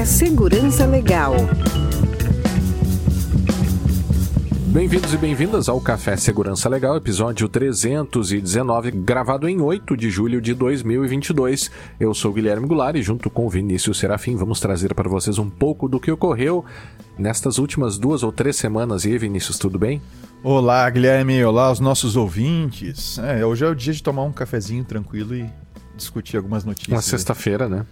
Café Segurança Legal. Bem-vindos e bem-vindas ao Café Segurança Legal, episódio 319, gravado em 8 de julho de 2022. Eu sou Guilherme Goulart e junto com Vinícius Serafim vamos trazer para vocês um pouco do que ocorreu nestas últimas duas ou três semanas. E aí, Vinícius, tudo bem? Olá, Guilherme. Olá, os nossos ouvintes. É, hoje é o dia de tomar um cafezinho tranquilo e discutir algumas notícias. Uma sexta-feira, né?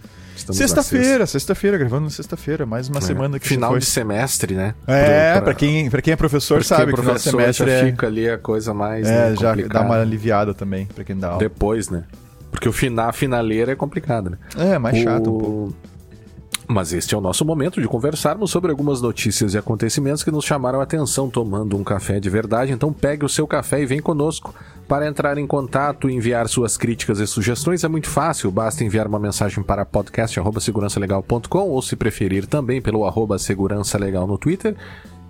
Sexta-feira, sexta-feira, gravando na sexta-feira, mais uma é. semana que Final foi... de semestre, né? É, pra... para quem, pra quem é professor Porque sabe que final semestre já é... fica ali a coisa mais É, né, já dá uma aliviada também para quem dá aula. Depois, né? Porque o final, a finaleira é complicado, né? É, mais chato o... um pouco. Mas este é o nosso momento de conversarmos sobre algumas notícias e acontecimentos que nos chamaram a atenção tomando um café de verdade. Então pegue o seu café e vem conosco. Para entrar em contato e enviar suas críticas e sugestões é muito fácil, basta enviar uma mensagem para podcast@segurançalegal.com ou se preferir também pelo arroba segurança legal no Twitter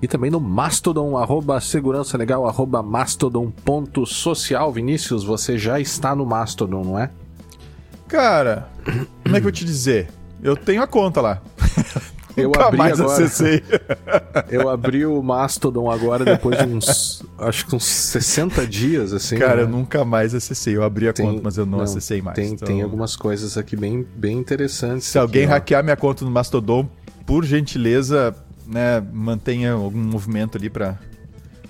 e também no Mastodon, arroba segurança legal, arroba mastodon.social. Vinícius, você já está no Mastodon, não é? Cara, como é que eu vou te dizer? Eu tenho a conta lá. Eu abri mais agora. acessei. Eu abri o Mastodon agora depois de uns. acho que uns 60 dias, assim. Cara, né? eu nunca mais acessei. Eu abri a tem, conta, mas eu não, não acessei mais. Tem, então... tem algumas coisas aqui bem, bem interessantes. Se alguém hackear minha conta no Mastodon, por gentileza, né, mantenha algum movimento ali para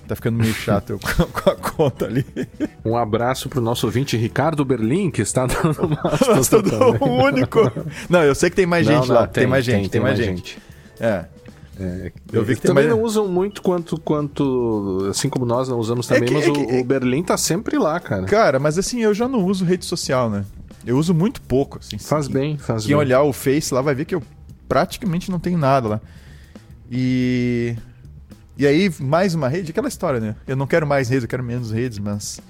Tá ficando meio chato eu com a conta ali. Um abraço pro nosso ouvinte Ricardo Berlim, que está no Mastodon. o único. Não, eu sei que tem mais não, gente não, lá. Tem, tem, mais gente, tem, tem mais, mais gente. gente. É. É, eu vi que também mais... não usam muito quanto, quanto. Assim como nós não usamos também, é que, mas é que, o, o, Berlim tá sempre lá, cara. Cara, mas assim, eu já não uso rede social, né? Eu uso muito pouco. Assim, faz assim, bem, faz quem bem. olhar o Face lá vai ver que eu praticamente não tenho nada lá. E. E aí, mais uma rede, aquela história, né? Eu não quero mais redes, eu quero menos redes, mas.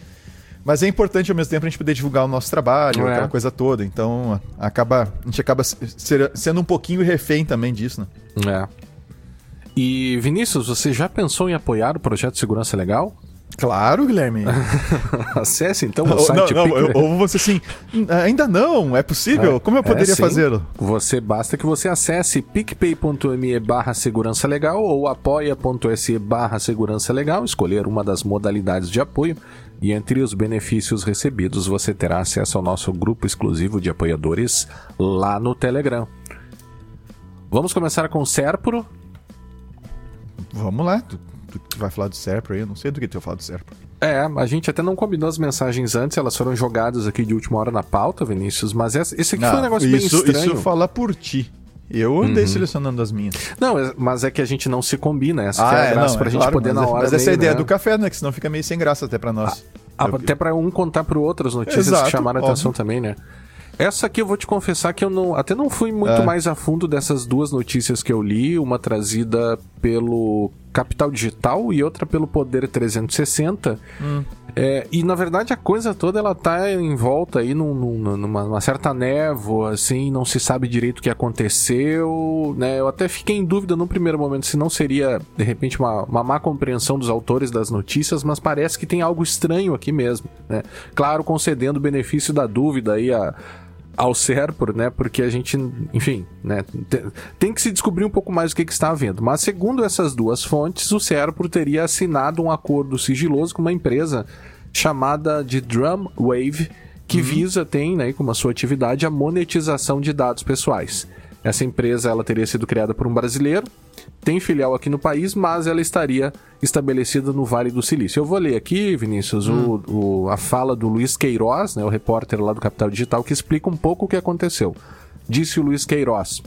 Mas é importante ao mesmo tempo a gente poder divulgar o nosso trabalho, é. aquela coisa toda. Então, acaba, a gente acaba ser, sendo um pouquinho refém também disso, né? É. E Vinícius, você já pensou em apoiar o projeto de Segurança Legal? Claro, Guilherme. Acesse então o site. Não, não, ou você assim, ainda não, é possível? É, Como eu poderia é, fazê-lo? Você basta que você acesse picpay.me barra segurança legal ou apoia.se barra segurança legal, escolher uma das modalidades de apoio e entre os benefícios recebidos você terá acesso ao nosso grupo exclusivo de apoiadores lá no Telegram. Vamos começar com o Serpro. Vamos lá tu, tu vai falar do Serpro aí, eu não sei do que tu vai falar do Serpro. É, a gente até não combinou as mensagens antes, elas foram jogadas aqui de última hora na pauta, Vinícius, mas esse aqui não, foi um negócio isso, bem estranho. Isso fala por ti. Eu andei uhum. selecionando as minhas. Não, é, mas é que a gente não se combina. Essa ah, é a graça não, pra é gente claro, poder na hora. Mas essa é a ideia né? do café, né? Que senão fica meio sem graça até pra nós. Ah, Eu... Até pra um contar pro outro as notícias Exato, que chamaram a atenção também, né? Essa aqui eu vou te confessar que eu não, até não fui muito é. mais a fundo dessas duas notícias que eu li, uma trazida pelo Capital Digital e outra pelo Poder 360. Hum. É, e na verdade a coisa toda ela tá em volta aí num, num, numa, certa névoa, assim, não se sabe direito o que aconteceu, né? Eu até fiquei em dúvida no primeiro momento se não seria, de repente, uma, uma má compreensão dos autores das notícias, mas parece que tem algo estranho aqui mesmo, né? Claro, concedendo o benefício da dúvida aí a ao Serpro, né? Porque a gente, enfim, né? Tem que se descobrir um pouco mais o que, que está havendo. Mas segundo essas duas fontes, o Serpro teria assinado um acordo sigiloso com uma empresa chamada de Drumwave, que uhum. visa, tem, né, como a sua atividade, a monetização de dados pessoais. Essa empresa ela teria sido criada por um brasileiro, tem filial aqui no país, mas ela estaria estabelecida no Vale do Silício. Eu vou ler aqui, Vinícius, hum. o, o, a fala do Luiz Queiroz, né, o repórter lá do Capital Digital, que explica um pouco o que aconteceu. Disse o Luiz Queiroz.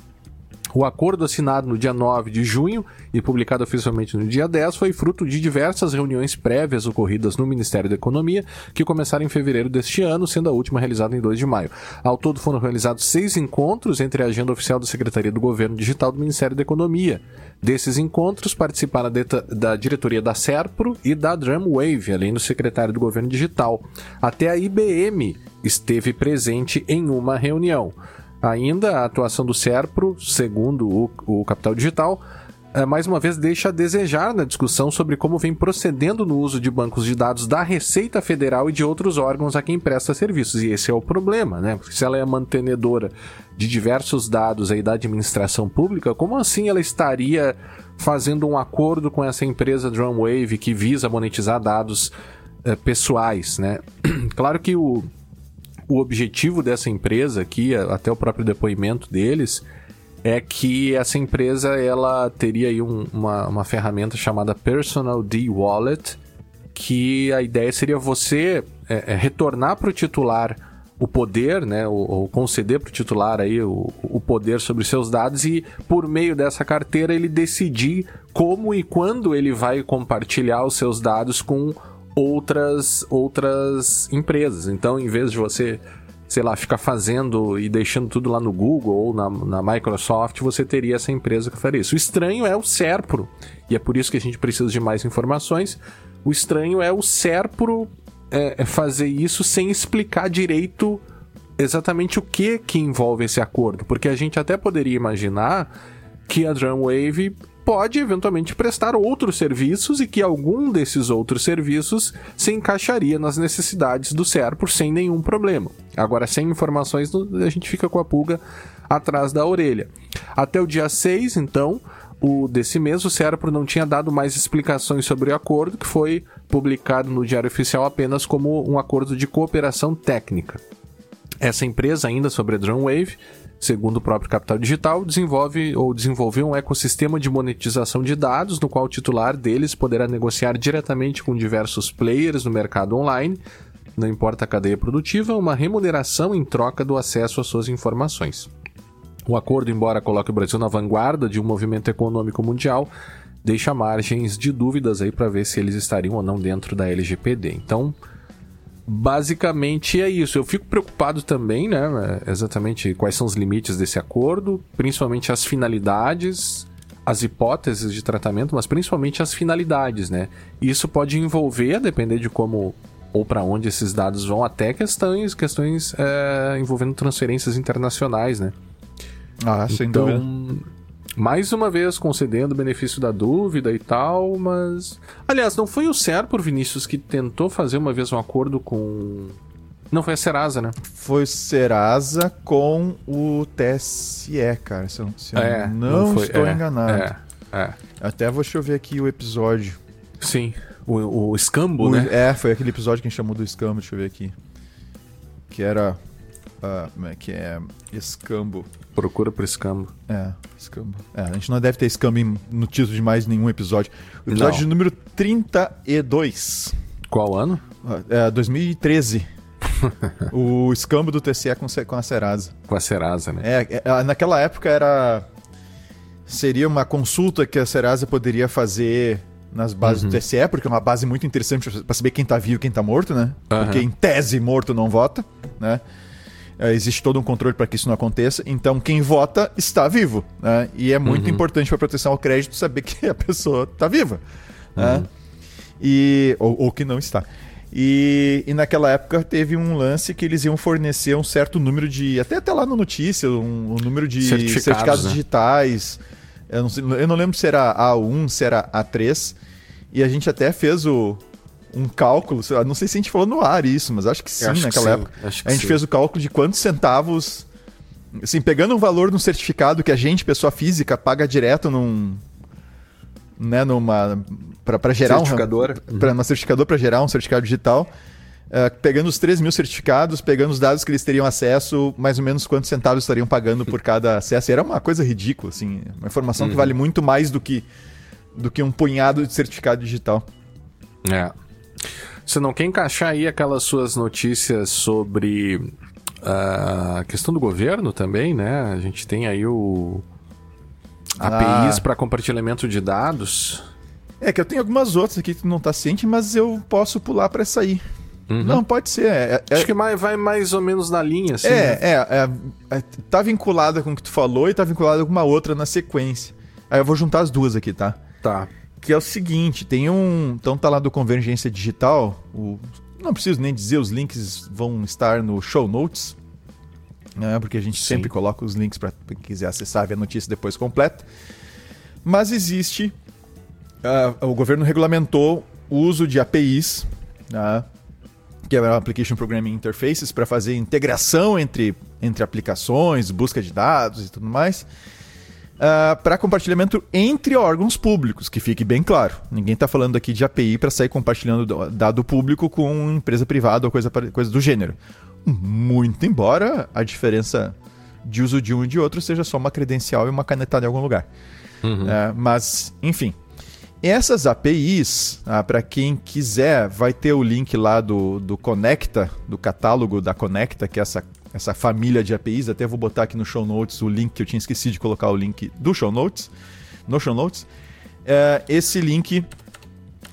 O acordo assinado no dia 9 de junho e publicado oficialmente no dia 10 foi fruto de diversas reuniões prévias ocorridas no Ministério da Economia, que começaram em fevereiro deste ano, sendo a última realizada em 2 de maio. Ao todo foram realizados seis encontros entre a agenda oficial da Secretaria do Governo Digital do Ministério da Economia. Desses encontros participaram da, diretoria da Serpro e da Drumwave, além do secretário do Governo Digital. Até a IBM esteve presente em uma reunião. Ainda a atuação do SERPRO, segundo o, o Capital Digital, é, mais uma vez, deixa a desejar na discussão sobre como vem procedendo no uso de bancos de dados da Receita Federal e de outros órgãos a quem presta serviços. E esse é o problema, né? Porque se ela é mantenedora de diversos dados aí da administração pública, como assim ela estaria fazendo um acordo com essa empresa Drumwave que visa monetizar dados é, pessoais, né? claro que o, o objetivo dessa empresa aqui, até o próprio depoimento deles é que essa empresa ela teria aí um, uma, uma ferramenta chamada Personal D Wallet, que a ideia seria você é, é, retornar para o titular o poder, né, ou, conceder para o titular aí o, o poder sobre seus dados e por meio dessa carteira ele decidir como e quando ele vai compartilhar os seus dados com outras outras empresas. Então, em vez de você sei lá, ficar fazendo e deixando tudo lá no Google ou na, na Microsoft, você teria essa empresa que faria isso. O estranho é o Serpro, e é por isso que a gente precisa de mais informações. O estranho é o Serpro é, é fazer isso sem explicar direito exatamente o que que envolve esse acordo, porque a gente até poderia imaginar que a Drumwave pode eventualmente prestar outros serviços e que algum desses outros serviços se encaixaria nas necessidades do Serpro sem nenhum problema. Agora, sem informações, a gente fica com a pulga atrás da orelha. Até o dia 6, então, o desse mês, o Serpro não tinha dado mais explicações sobre o acordo, que foi publicado no Diário Oficial apenas como um acordo de cooperação técnica. Essa empresa, ainda sobre a Drumwave, segundo o próprio Capital Digital, desenvolve ou desenvolveu um ecossistema de monetização de dados, no qual o titular deles poderá negociar diretamente com diversos players no mercado online, não importa a cadeia produtiva, uma remuneração em troca do acesso às suas informações. O acordo, embora coloque o Brasil na vanguarda de um movimento econômico mundial, deixa margens de dúvidas aí para ver se eles estariam ou não dentro da LGPD. Então, basicamente é isso. Eu fico preocupado também, né? Exatamente quais são os limites desse acordo, principalmente as finalidades, as hipóteses de tratamento, mas principalmente as finalidades, né? Isso pode envolver, a depender de como ou para onde esses dados vão, até questões, questões é, envolvendo transferências internacionais, né? Ah, sem então, dúvida mais uma vez concedendo o benefício da dúvida e tal, mas. Aliás, não foi o Serpro, Vinícius, que tentou fazer uma vez um acordo com. Não foi a Serasa, né? Foi Serasa com o TSE, cara. Se eu, se é, não, não foi, estou é, enganado. É, é. Até vou ver aqui o episódio. Sim, o, o escambo, o, né? É, foi aquele episódio que a gente chamou do escambo, deixa eu ver aqui. Que era. Uh, como é que é? Escambo. Procura por escambo. É, escambo. É, a gente não deve ter escambo no título de mais nenhum episódio. O episódio de número 32. Qual ano? É, 2013. o escambo do TCE com, com a Serasa. Com a Serasa, né? É, é, naquela época era. Seria uma consulta que a Serasa poderia fazer nas bases uhum. do TSE, porque é uma base muito interessante para saber quem tá vivo e quem tá morto, né? Uhum. Porque em tese morto não vota, né? É, existe todo um controle para que isso não aconteça. Então, quem vota está vivo. Né? E é muito uhum. importante para proteção ao crédito saber que a pessoa está viva. Né? Uhum. E, ou, ou, que não está. E, e, naquela época teve um lance que eles iam fornecer um certo número de. Até até lá na notícia, um, um número de certificados, certificados né? digitais. Eu não, sei, eu não lembro se era A1, se era A3. E a gente até fez o, um cálculo, não sei se a gente falou no ar isso, mas acho que sim acho naquela que época. a gente sim. fez o cálculo de quantos centavos, assim, pegando um valor no certificado que a gente, pessoa física, paga direto num né, numa para gerar certificador. um para uma certificador para gerar um certificado digital. Uh, pegando os 3 mil certificados, pegando os dados que eles teriam acesso, mais ou menos quantos centavos estariam pagando por cada acesso. E era uma coisa ridícula, assim, uma informação uhum. que vale muito mais do que, do que um punhado de certificado digital. É. Você não quer encaixar aí aquelas suas notícias sobre ah, a questão do governo também, né? A gente tem aí o APIs ah. para compartilhamento de dados. É que eu tenho algumas outras aqui que tu não tá ciente, mas eu posso pular para essa aí. Uhum. Não, pode ser. É, é, Acho que vai mais ou menos na linha, assim. É, né? é, é, é, Tá vinculada com o que tu falou e tá vinculada com uma outra na sequência. Aí eu vou juntar as duas aqui, tá? Tá que é o seguinte, tem um, então tá lá do Convergência Digital, o, não preciso nem dizer, os links vão estar no show notes, né, porque a gente Sim. sempre coloca os links para quem quiser acessar ver a notícia depois completa. Mas existe. Uh, o governo regulamentou o uso de APIs, né, que é Application Programming Interfaces, para fazer integração entre, entre aplicações, busca de dados e tudo mais uh, ah, para compartilhamento entre órgãos públicos, que fique bem claro. Ninguém está falando aqui de API para sair compartilhando dado público com empresa privada ou coisa, coisa do gênero. Muito embora a diferença de uso de um e de outro seja só uma credencial e uma canetada em algum lugar. Uhum. Uh, mas, enfim. Essas APIs, ah, para quem quiser, vai ter o link lá do, do Conecta, do catálogo da Conecta, que é essa essa família de APIs. Até vou botar aqui no show notes o link que eu tinha esquecido de colocar o link do show notes. No show notes. É, esse link,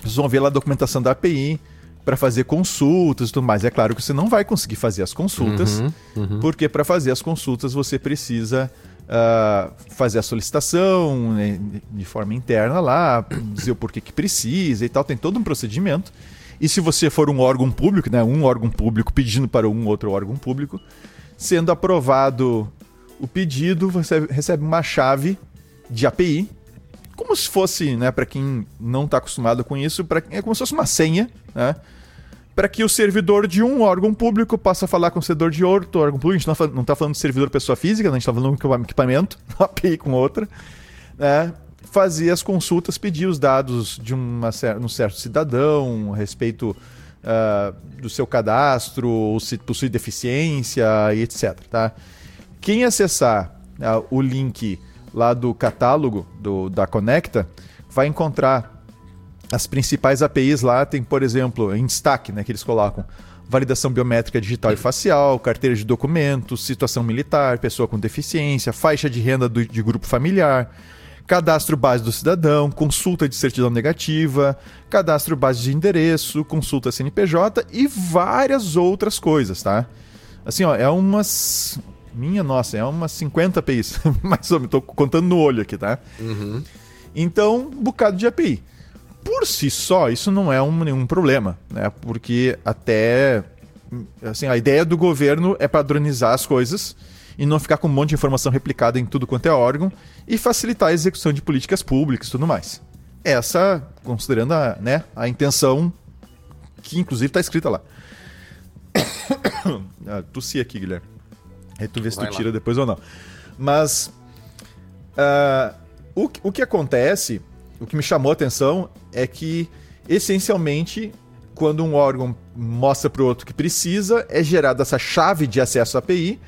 vocês vão ver lá a documentação da API para fazer consultas e tudo mais. É claro que você não vai conseguir fazer as consultas, uhum, uhum. porque para fazer as consultas você precisa uh, fazer a solicitação né, de forma interna lá, dizer o porquê que precisa e tal. Tem todo um procedimento. E se você for um órgão público, né, um órgão público pedindo para um outro órgão público, sendo aprovado o pedido, você recebe uma chave de API, como se fosse, né, para quem não está acostumado com isso, pra, é como se fosse uma senha, né, para que o servidor de um órgão público possa falar com o servidor de outro órgão público. A gente não está falando de servidor pessoa física, né, a gente está falando de um equipamento, uma API com outra, né, fazer as consultas, pedir os dados de uma, um certo cidadão a respeito uh, do seu cadastro, se possui deficiência e etc. Tá? Quem acessar uh, o link lá do catálogo do, da Conecta vai encontrar as principais APIs lá. Tem, por exemplo, em destaque, né, que eles colocam validação biométrica digital e facial, carteira de documentos, situação militar, pessoa com deficiência, faixa de renda do, de grupo familiar, cadastro base do cidadão, consulta de certidão negativa, cadastro base de endereço, consulta CNPJ e várias outras coisas, tá? Assim, ó, é umas. Minha nossa, é umas 50 APIs. Mais ou menos, tô contando no olho aqui, tá? Uhum. Então, um bocado de API. Por si só, isso não é um, nenhum problema, né? Porque até. Assim, a ideia do governo é padronizar as coisas e não ficar com um monte de informação replicada em tudo quanto é órgão e facilitar a execução de políticas públicas e tudo mais. Essa, considerando a, né, a intenção que inclusive está escrita lá. ah, tossi aqui, Guilherme. Aí tu vê se Vai tu tira lá. depois ou não. Mas uh, o, o que acontece, o que me chamou a atenção é que, essencialmente, quando um órgão mostra para o outro que precisa, é gerada essa chave de acesso à API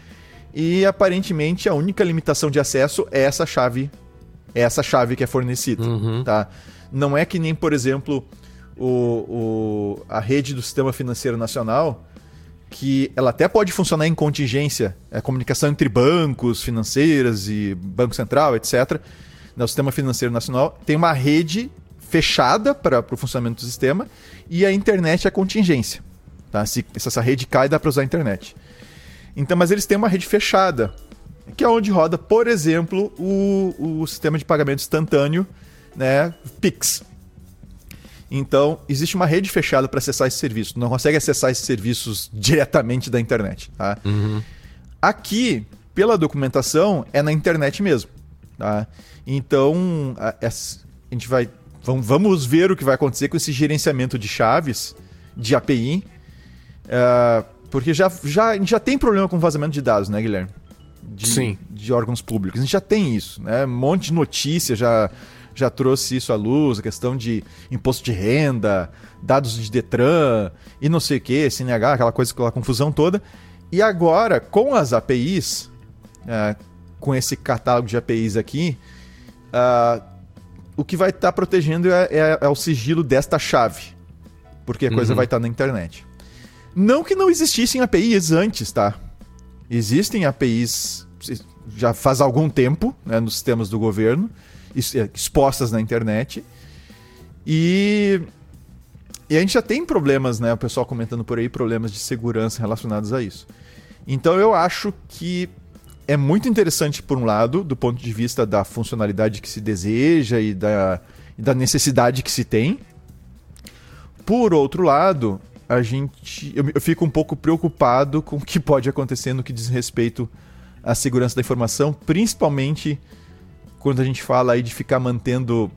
e aparentemente a única limitação de acesso é essa chave, é essa chave que é fornecida, uhum. tá? Não é que nem, por exemplo, o, o, a rede do Sistema Financeiro Nacional, que ela até pode funcionar em contingência, é comunicação entre bancos, financeiras e Banco Central, etc. No Sistema Financeiro Nacional tem uma rede fechada para o funcionamento do sistema e a internet é contingência. Tá? Se, se essa rede cai, dá para usar a internet. Então, mas eles têm uma rede fechada, que é onde roda, por exemplo, o, o sistema de pagamento instantâneo, né, Pix. Então, existe uma rede fechada para acessar esse serviço. Não consegue acessar esses serviços diretamente da internet. Tá? Uhum. Aqui, pela documentação, é na internet mesmo. Tá? Então, a, a, gente vai. Vamos ver o que vai acontecer com esse gerenciamento de chaves de API. Uh, porque já, já, a gente já tem problema com vazamento de dados, né, Guilherme? De, Sim. De órgãos públicos. A gente já tem isso, né? Um monte de notícia já, já trouxe isso à luz, a questão de imposto de renda, dados de Detran e não sei o que, CNH, aquela coisa, aquela confusão toda. E agora, com as APIs, é, com esse catálogo de APIs aqui, uh, o que vai estar tá protegendo é, é, é, o sigilo desta chave, porque a coisa uhum. vai estar tá na internet. Não que não existissem APIs antes, tá? Existem APIs já faz algum tempo né, nos sistemas do governo, é, expostas na internet. E, e a gente já tem problemas, né? O pessoal comentando por aí, problemas de segurança relacionados a isso. Então eu acho que é muito interessante, por um lado, do ponto de vista da funcionalidade que se deseja e da, e da necessidade que se tem. Por outro lado, a gente. Eu, eu, fico um pouco preocupado com o que pode acontecer no que diz respeito à segurança da informação, principalmente quando a gente fala aí de ficar mantendo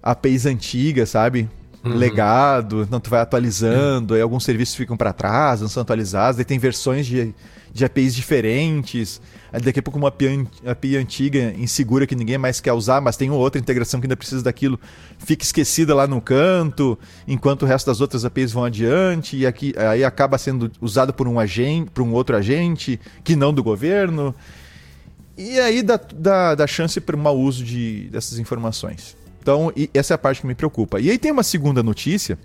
APIs antigas, sabe? Uhum. Legado, não tu vai atualizando, uhum. aí alguns serviços ficam para trás, não são atualizados, aí tem versões de, de APIs diferentes. Aí daqui a pouco uma API, API antiga, insegura, que ninguém mais quer usar, mas tem outra integração que ainda precisa daquilo, fica esquecida lá no canto, enquanto o resto das outras APIs vão adiante, e aqui, aí acaba sendo usado por um agente, por um outro agente, que não do governo. E aí dá, dá, dá chance para mau uso de, dessas informações. Então, essa é a parte que me preocupa. E aí tem uma segunda notícia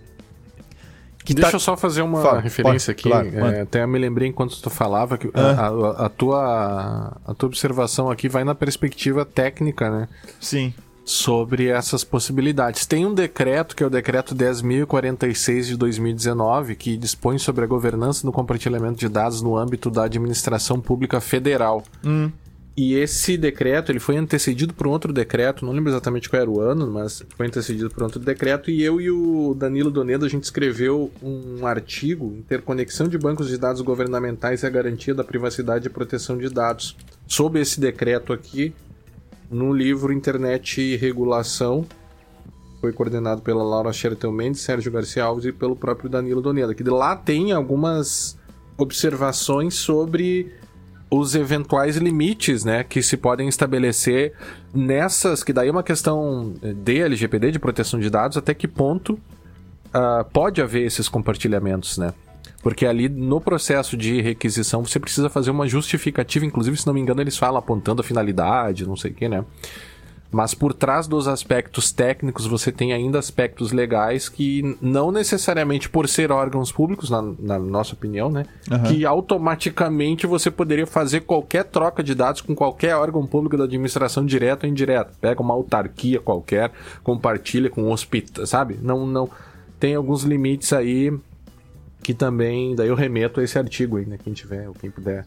Deixa tá... eu só fazer uma Fala, referência pode, aqui. Claro, é, até me lembrei enquanto tu falava que ah. a, a, a, tua, a tua observação aqui vai na perspectiva técnica, né? Sim. Sobre essas possibilidades. Tem um decreto, que é o decreto 10.046 de 2019, que dispõe sobre a governança no compartilhamento de dados no âmbito da administração pública federal. Hum. E esse decreto, ele foi antecedido por outro decreto, não lembro exatamente qual era o ano, mas foi antecedido por outro decreto, e eu e o Danilo Donedo, a gente escreveu um artigo, Interconexão de Bancos de Dados Governamentais e a Garantia da Privacidade e Proteção de Dados, sobre esse decreto aqui, no livro Internet e Regulação, foi coordenado pela Laura Schertel Mendes, Sérgio Garcia Alves e pelo próprio Danilo Donedo, que lá tem algumas observações sobre os eventuais limites, né, que se podem estabelecer nessas, que daí é uma questão de LGPD, de proteção de dados, até que ponto uh, pode haver esses compartilhamentos, né? Porque ali no processo de requisição você precisa fazer uma justificativa, inclusive, se não me engano, eles falam apontando a finalidade, não sei o que, né? Mas por trás dos aspectos técnicos, você tem ainda aspectos legais que não necessariamente por ser órgãos públicos, na, na nossa opinião, né? Uhum. Que automaticamente você poderia fazer qualquer troca de dados com qualquer órgão público da administração direto ou indireto. Pega uma autarquia qualquer, compartilha com um hospital, sabe? Não, não. Tem alguns limites aí que também. Daí eu remeto a esse artigo aí, né? Quem tiver ou quem puder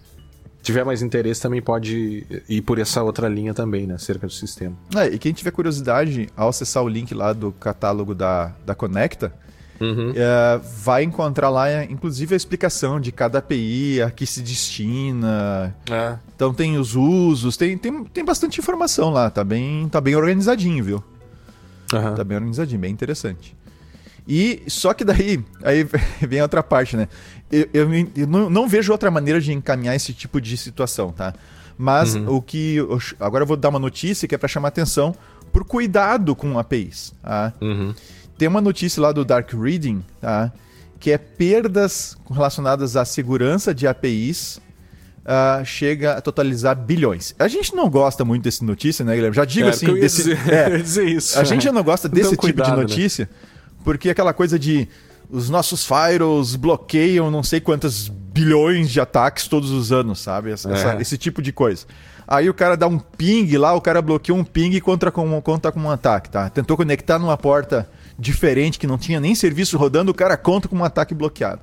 tiver mais interesse também pode ir por essa outra linha também, né, acerca do sistema. É, e quem tiver curiosidade, ao acessar o link lá do catálogo da, da Conecta, uhum. é, vai encontrar lá, inclusive, a explicação de cada API, a que se destina. É. Então tem os usos, tem, tem, tem bastante informação lá, tá bem, tá bem organizadinho, viu? Uhum. Tá bem organizadinho, bem interessante. E só que daí, aí vem a outra parte, né? Eu, eu, eu não, não, vejo outra maneira de encaminhar esse tipo de situação, tá? Mas uhum. o que. Eu, agora eu vou dar uma notícia que é para chamar atenção por cuidado com APIs. Tá? Uhum. Tem uma notícia lá do Dark Reading, tá? Que é perdas relacionadas à segurança de APIs Uh, chega a totalizar bilhões. A gente não gosta muito desse notícia, né, Guilherme? Já digo é, assim. Desse, dizer, é, isso, a gente já não gosta desse tipo cuidado, de né? notícia, né? Porque aquela coisa de os nossos firewalls bloqueiam não sei quantas bilhões de ataques todos os anos, sabe? Essa, é. esse tipo de coisa. Aí o cara dá um ping lá, o cara bloqueou um ping e conta com, conta com um ataque, tá? Tentou conectar numa porta diferente que não tinha nem serviço rodando, o cara conta com um ataque bloqueado.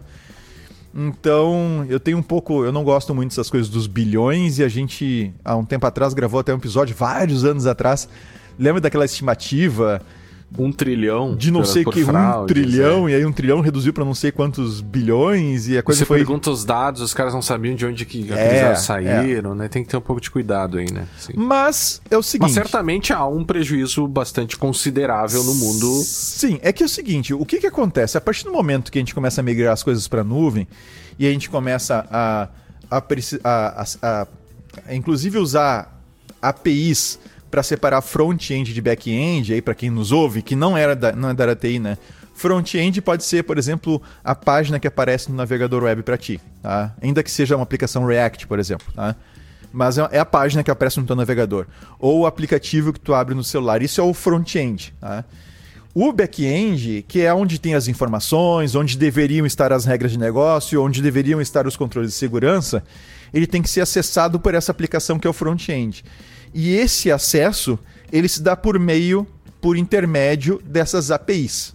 Então, eu tenho um pouco. Eu não gosto muito dessas coisas dos bilhões, e a gente, há um tempo atrás, gravou até um episódio, vários anos atrás. Lembra daquela estimativa um trilhão. De não sei que um trilhão, é. e aí um trilhão reduziu para não sei quantos bilhões, e a coisa Você foi. pergunta os dados, os caras não sabiam de onde que é, dados saíram, é. né? Tem que ter um pouco de cuidado aí, né? Sim. Mas é o seguinte. Mas certamente há um prejuízo bastante considerável no mundo. Sim, é que é o seguinte: o que, que acontece? A partir do momento que a gente começa a migrar as coisas para nuvem e a gente começa a, a, a, a, a inclusive usar APIs para separar front-end de back-end, aí para quem nos ouve, que não era da, não é da área TI, né? Front-end pode ser, por exemplo, a página que aparece no navegador web para ti, tá? Ainda que seja uma aplicação React, por exemplo, tá? Mas é, é a página que aparece no teu navegador. Ou o aplicativo que tu abre no celular. Isso é o front-end, tá? O back-end, que é onde tem as informações, onde deveriam estar as regras de negócio, onde deveriam estar os controles de segurança, ele tem que ser acessado por essa aplicação que é o front-end. E esse acesso ele se dá por meio, por intermédio dessas APIs,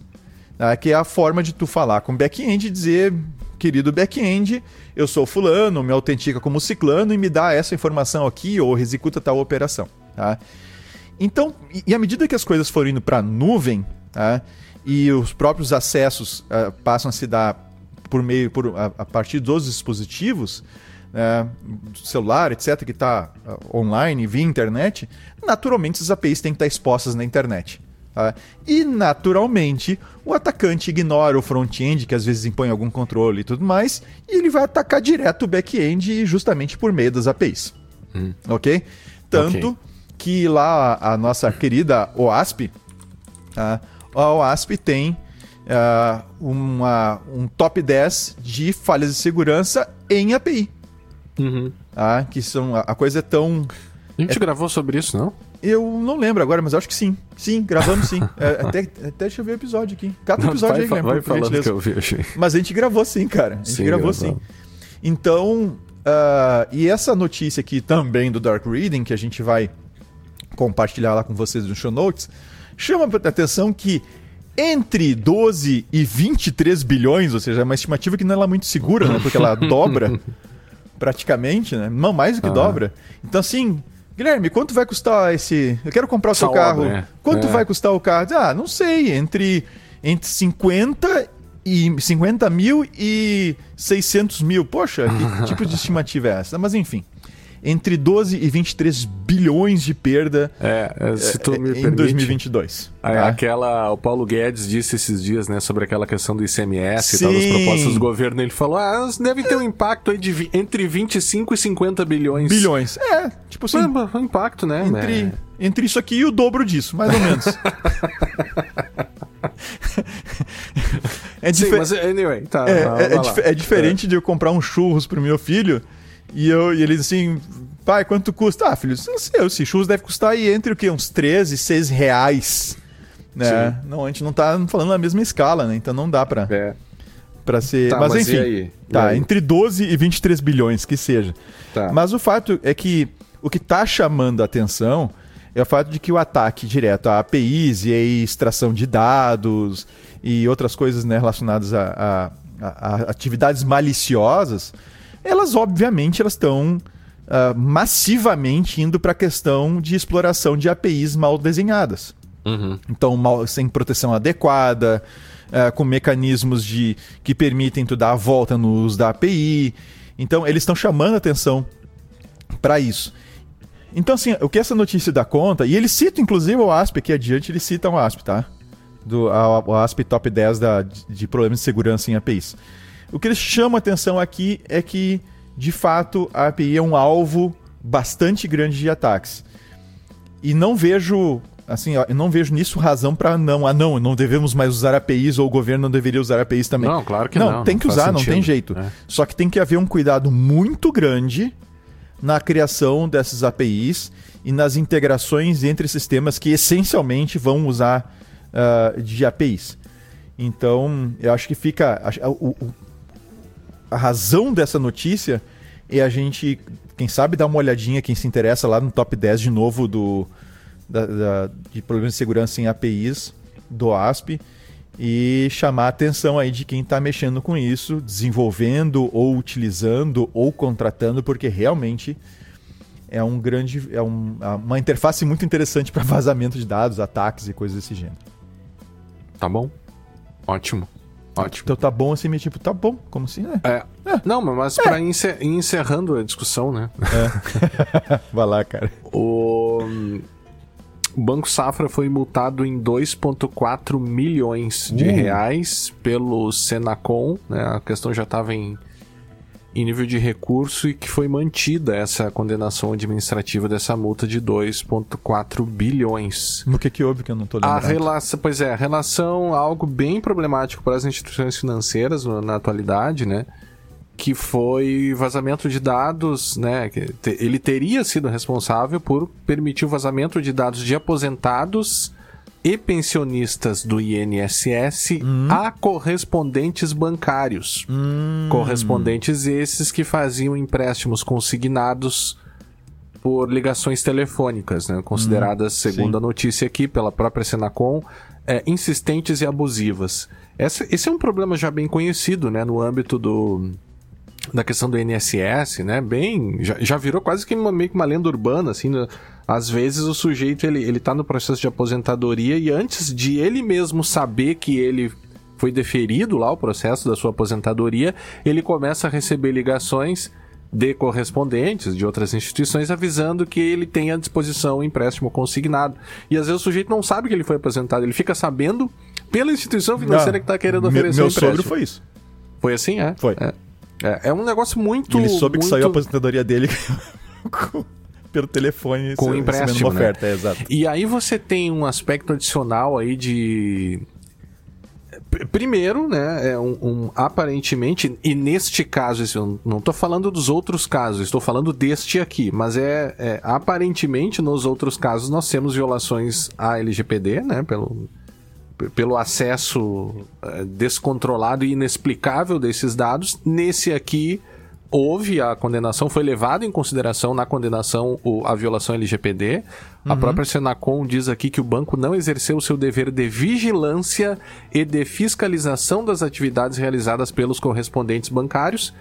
tá? que é a forma de tu falar com o back-end e dizer, querido back-end, eu sou fulano, me autentica como ciclano e me dá essa informação aqui ou executa tal operação. Tá? Então, e à medida que as coisas foram indo para a nuvem, tá? e os próprios acessos uh, passam a se dar por meio, por, a, a partir dos dispositivos, é, celular, etc., que está uh, online, via internet, naturalmente essas APIs têm que estar expostas na internet. Tá? E, naturalmente, o atacante ignora o front-end, que às vezes impõe algum controle e tudo mais, e ele vai atacar direto o back-end justamente por meio das APIs. Hum. Ok? Tanto okay. que lá a nossa querida OASP, a, a OASP tem uh, uma, um top 10 de falhas de segurança em API. Uhum. Ah, que são. A coisa é tão. A gente é... gravou sobre isso, não? Eu não lembro agora, mas acho que sim. Sim, gravamos sim. é, até, até deixa eu ver o episódio aqui. Cata o episódio vai, aí, lembra? Vai falando que eu vi, achei. Mas a gente gravou sim, cara. A gente sim, gravou sim. Então, uh, e essa notícia aqui também do Dark Reading, que a gente vai compartilhar lá com vocês no show notes, chama a atenção que entre 12 e 23 bilhões, ou seja, é uma estimativa que não é lá muito segura, né? Porque ela dobra praticamente, né? Não, mais do que ah. dobra. Então, assim, Guilherme, quanto vai custar esse. Eu quero comprar o seu carro. Obra, é. Quanto é. vai custar o carro? Ah, não sei, entre, entre 50 e 50 mil e 600 mil. Poxa, que tipo de estimativa é essa? Mas enfim entre 12 e 23 bilhões de perda é, é se tu me em permite, 2022. É, tá? Aquela, o Paulo Guedes disse esses dias, né, sobre aquela questão do ICMS Sim. e tal, das propostas do governo, ele falou, ah, deve ter um impacto aí de entre 25 e 50 bilhões. Bilhões, é, tipo assim. um impacto, né? Entre, é. entre isso aqui e o dobro disso, mais ou menos. é Sim, mas anyway, tá. É, é, é, é diferente de eu comprar um churros pro meu filho e, eu, e ele assim, pai, quanto custa? Ah, filho, não sei, esse churros deve custar aí entre o quê? Uns 13, 6 reais. Né? Não, a gente não tá falando na mesma escala, né? Então não dá pra, é. pra ser. Tá, mas, mas enfim. Tá, entre 12 e 23 bilhões, que seja. Tá. Mas o fato é que o que tá chamando a atenção é o fato de que o ataque direto a APIs e a extração de dados e outras coisas né, relacionadas a, a, a atividades maliciosas elas obviamente elas estão uh, massivamente indo para a questão de exploração de APIs mal desenhadas. Uhum. Então, mal, sem proteção adequada, uh, com mecanismos de que permitem tu dar a volta no uso da API. Então, eles estão chamando atenção para isso. Então, assim, o que essa notícia dá conta, e eles citam, inclusive, o ASP aqui adiante, eles citam o ASP, tá? Do, a, o ASP Top 10 da, de problemas de segurança em APIs. O que eles chamam a atenção aqui é que, de fato, a API é um alvo bastante grande de ataques. E não vejo, assim, eu não vejo nisso razão para não, ah não, não devemos mais usar APIs ou o governo não deveria usar APIs também. Não, claro que não. Não, tem que não usar, não tem jeito. É. Só que tem que haver um cuidado muito grande na criação dessas APIs e nas integrações entre sistemas que essencialmente vão usar uh, de APIs. Então, eu acho que fica. O, o, a razão dessa notícia é a gente, quem sabe, dar uma olhadinha, quem se interessa lá no top 10 de novo do, da, da, de problemas de segurança em APIs do ASP e chamar a atenção aí de quem está mexendo com isso, desenvolvendo ou utilizando ou contratando, porque realmente é um grande, é um, é uma interface muito interessante para vazamento de dados, ataques e coisas desse gênero. Tá bom, ótimo. Ótimo. Então tá bom assim, meio tipo, tá bom, como assim, né? É. é. Não, mas é. pra ir encerrando a discussão, né? É. Vai lá, cara. O... o Banco Safra foi multado em 2,4 milhões de uh. reais pelo Senacom, né? A questão já estava em em nível de recurso e que foi mantida essa condenação administrativa dessa multa de 2,4 bilhões. No que que houve que eu não estou lembrando? A relação, pois é, a relação algo bem problemático para as instituições financeiras na atualidade, né? Que foi vazamento de dados, né? Ele teria sido responsável por permitir o vazamento de dados de aposentados e pensionistas do INSS hum. a correspondentes bancários. Hum. Correspondentes esses que faziam empréstimos consignados por ligações telefônicas, né? consideradas, hum. segundo Sim. a notícia aqui pela própria Senacom, é, insistentes e abusivas. Essa, esse é um problema já bem conhecido né? no âmbito do, da questão do INSS, né? Bem, já, já virou quase que uma, meio que uma lenda urbana, assim, né? Às vezes o sujeito ele, ele tá no processo de aposentadoria e antes de ele mesmo saber que ele foi deferido lá o processo da sua aposentadoria, ele começa a receber ligações de correspondentes de outras instituições avisando que ele tem à disposição um empréstimo consignado. E às vezes o sujeito não sabe que ele foi aposentado, ele fica sabendo pela instituição financeira não, que está querendo oferecer meu, meu empréstimo. sogro foi isso. Foi assim, é? Foi. É, é, é um negócio muito. Ele soube muito... que saiu a aposentadoria dele pelo telefone com empréstimo, uma oferta, né? é, exato. E aí você tem um aspecto adicional aí de primeiro, né, é um, um, aparentemente, e neste caso, eu não estou falando dos outros casos, estou falando deste aqui, mas é, é, aparentemente nos outros casos nós temos violações à LGPD, né, pelo, pelo acesso é, descontrolado e inexplicável desses dados. Nesse aqui, houve a condenação, foi levado em consideração na condenação o, a violação LGPD. Uhum. A própria Senacom diz aqui que o banco não exerceu o seu dever de vigilância e de fiscalização das atividades realizadas pelos correspondentes bancários.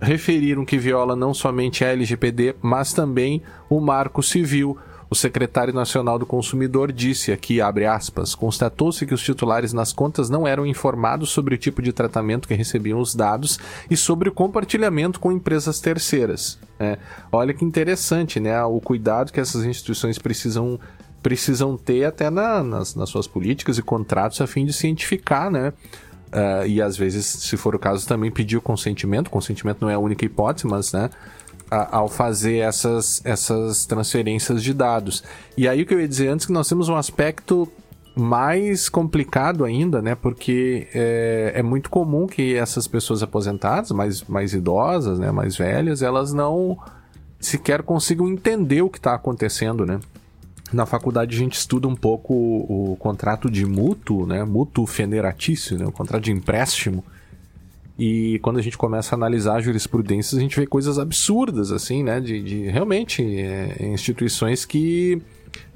Referiram que viola não somente a LGPD, mas também o Marco Civil, o secretário nacional do consumidor disse aqui, abre aspas, constatou-se que os titulares nas contas não eram informados sobre o tipo de tratamento que recebiam os dados e sobre o compartilhamento com empresas terceiras. É, olha que interessante, né? O cuidado que essas instituições precisam precisam ter até na, nas, nas suas políticas e contratos a fim de cientificar, né? Uh, e às vezes, se for o caso, também pedir o consentimento. Consentimento não é a única hipótese, mas né, a, ao fazer essas, essas transferências de dados. E aí o que eu ia dizer antes é que nós temos um aspecto mais complicado ainda, né? Porque é, é, muito comum que essas pessoas aposentadas, mais, mais idosas, né? Mais velhas, elas não sequer consigam entender o que está acontecendo, né? Na faculdade a gente estuda um pouco o, o contrato de mútuo, né? Mútuo federatício, né? O contrato de empréstimo e quando a gente começa a analisar jurisprudências, a gente vê coisas absurdas, assim, né? De, de realmente é, instituições que,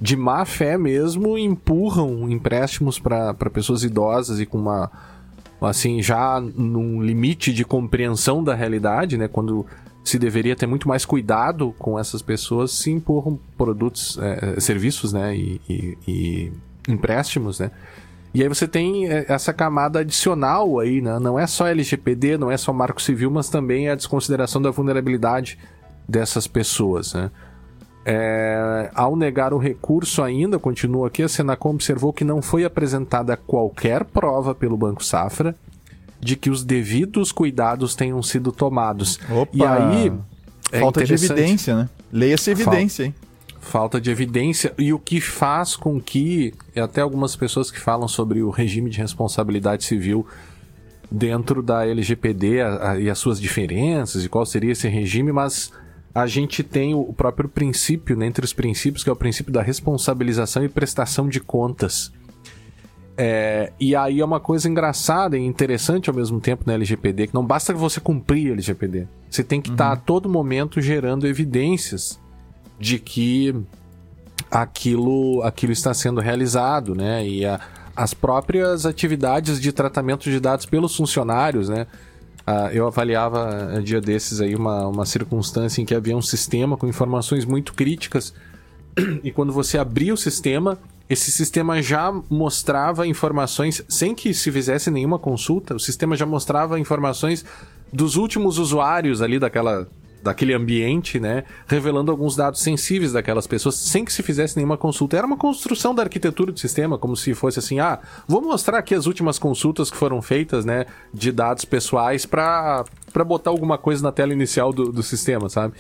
de má fé mesmo, empurram empréstimos para pessoas idosas e com uma. Assim, já num limite de compreensão da realidade, né? Quando se deveria ter muito mais cuidado com essas pessoas, se empurram produtos, é, serviços, né? E, e, e empréstimos, né? E aí você tem é, essa camada adicional aí, né? Não é só LGPD, não é só Marco Civil, mas também a desconsideração da vulnerabilidade dessas pessoas, né? É, ao negar o recurso ainda, continua aqui, a Senacom observou que não foi apresentada qualquer prova pelo Banco Safra de que os devidos cuidados tenham sido tomados. Opa, e aí... É Falta de evidência, né? Leia-se evidência, hein? Falta de evidência e o que faz com que até algumas pessoas que falam sobre o regime de responsabilidade civil dentro da LGPD a, a, e as suas diferenças e qual seria esse regime, mas a gente tem o próprio princípio, né, entre os princípios, que é o princípio da responsabilização e prestação de contas. É, e aí é uma coisa engraçada e interessante ao mesmo tempo na LGPD, que não basta você cumprir a LGPD. Você tem que estar uhum. tá a todo momento gerando evidências de que aquilo, aquilo está sendo realizado, né? E a, as próprias atividades de tratamento de dados pelos funcionários, né? Uh, eu avaliava um dia desses aí uma, uma circunstância em que havia um sistema com informações muito críticas e quando você abria o sistema, esse sistema já mostrava informações sem que se fizesse nenhuma consulta, o sistema já mostrava informações dos últimos usuários ali daquela daquele ambiente, né? Revelando alguns dados sensíveis daquelas pessoas sem que se fizesse nenhuma consulta. Era uma construção da arquitetura do sistema, como se fosse assim: ah, vou mostrar aqui as últimas consultas que foram feitas, né? De dados pessoais para botar alguma coisa na tela inicial do, do sistema, sabe?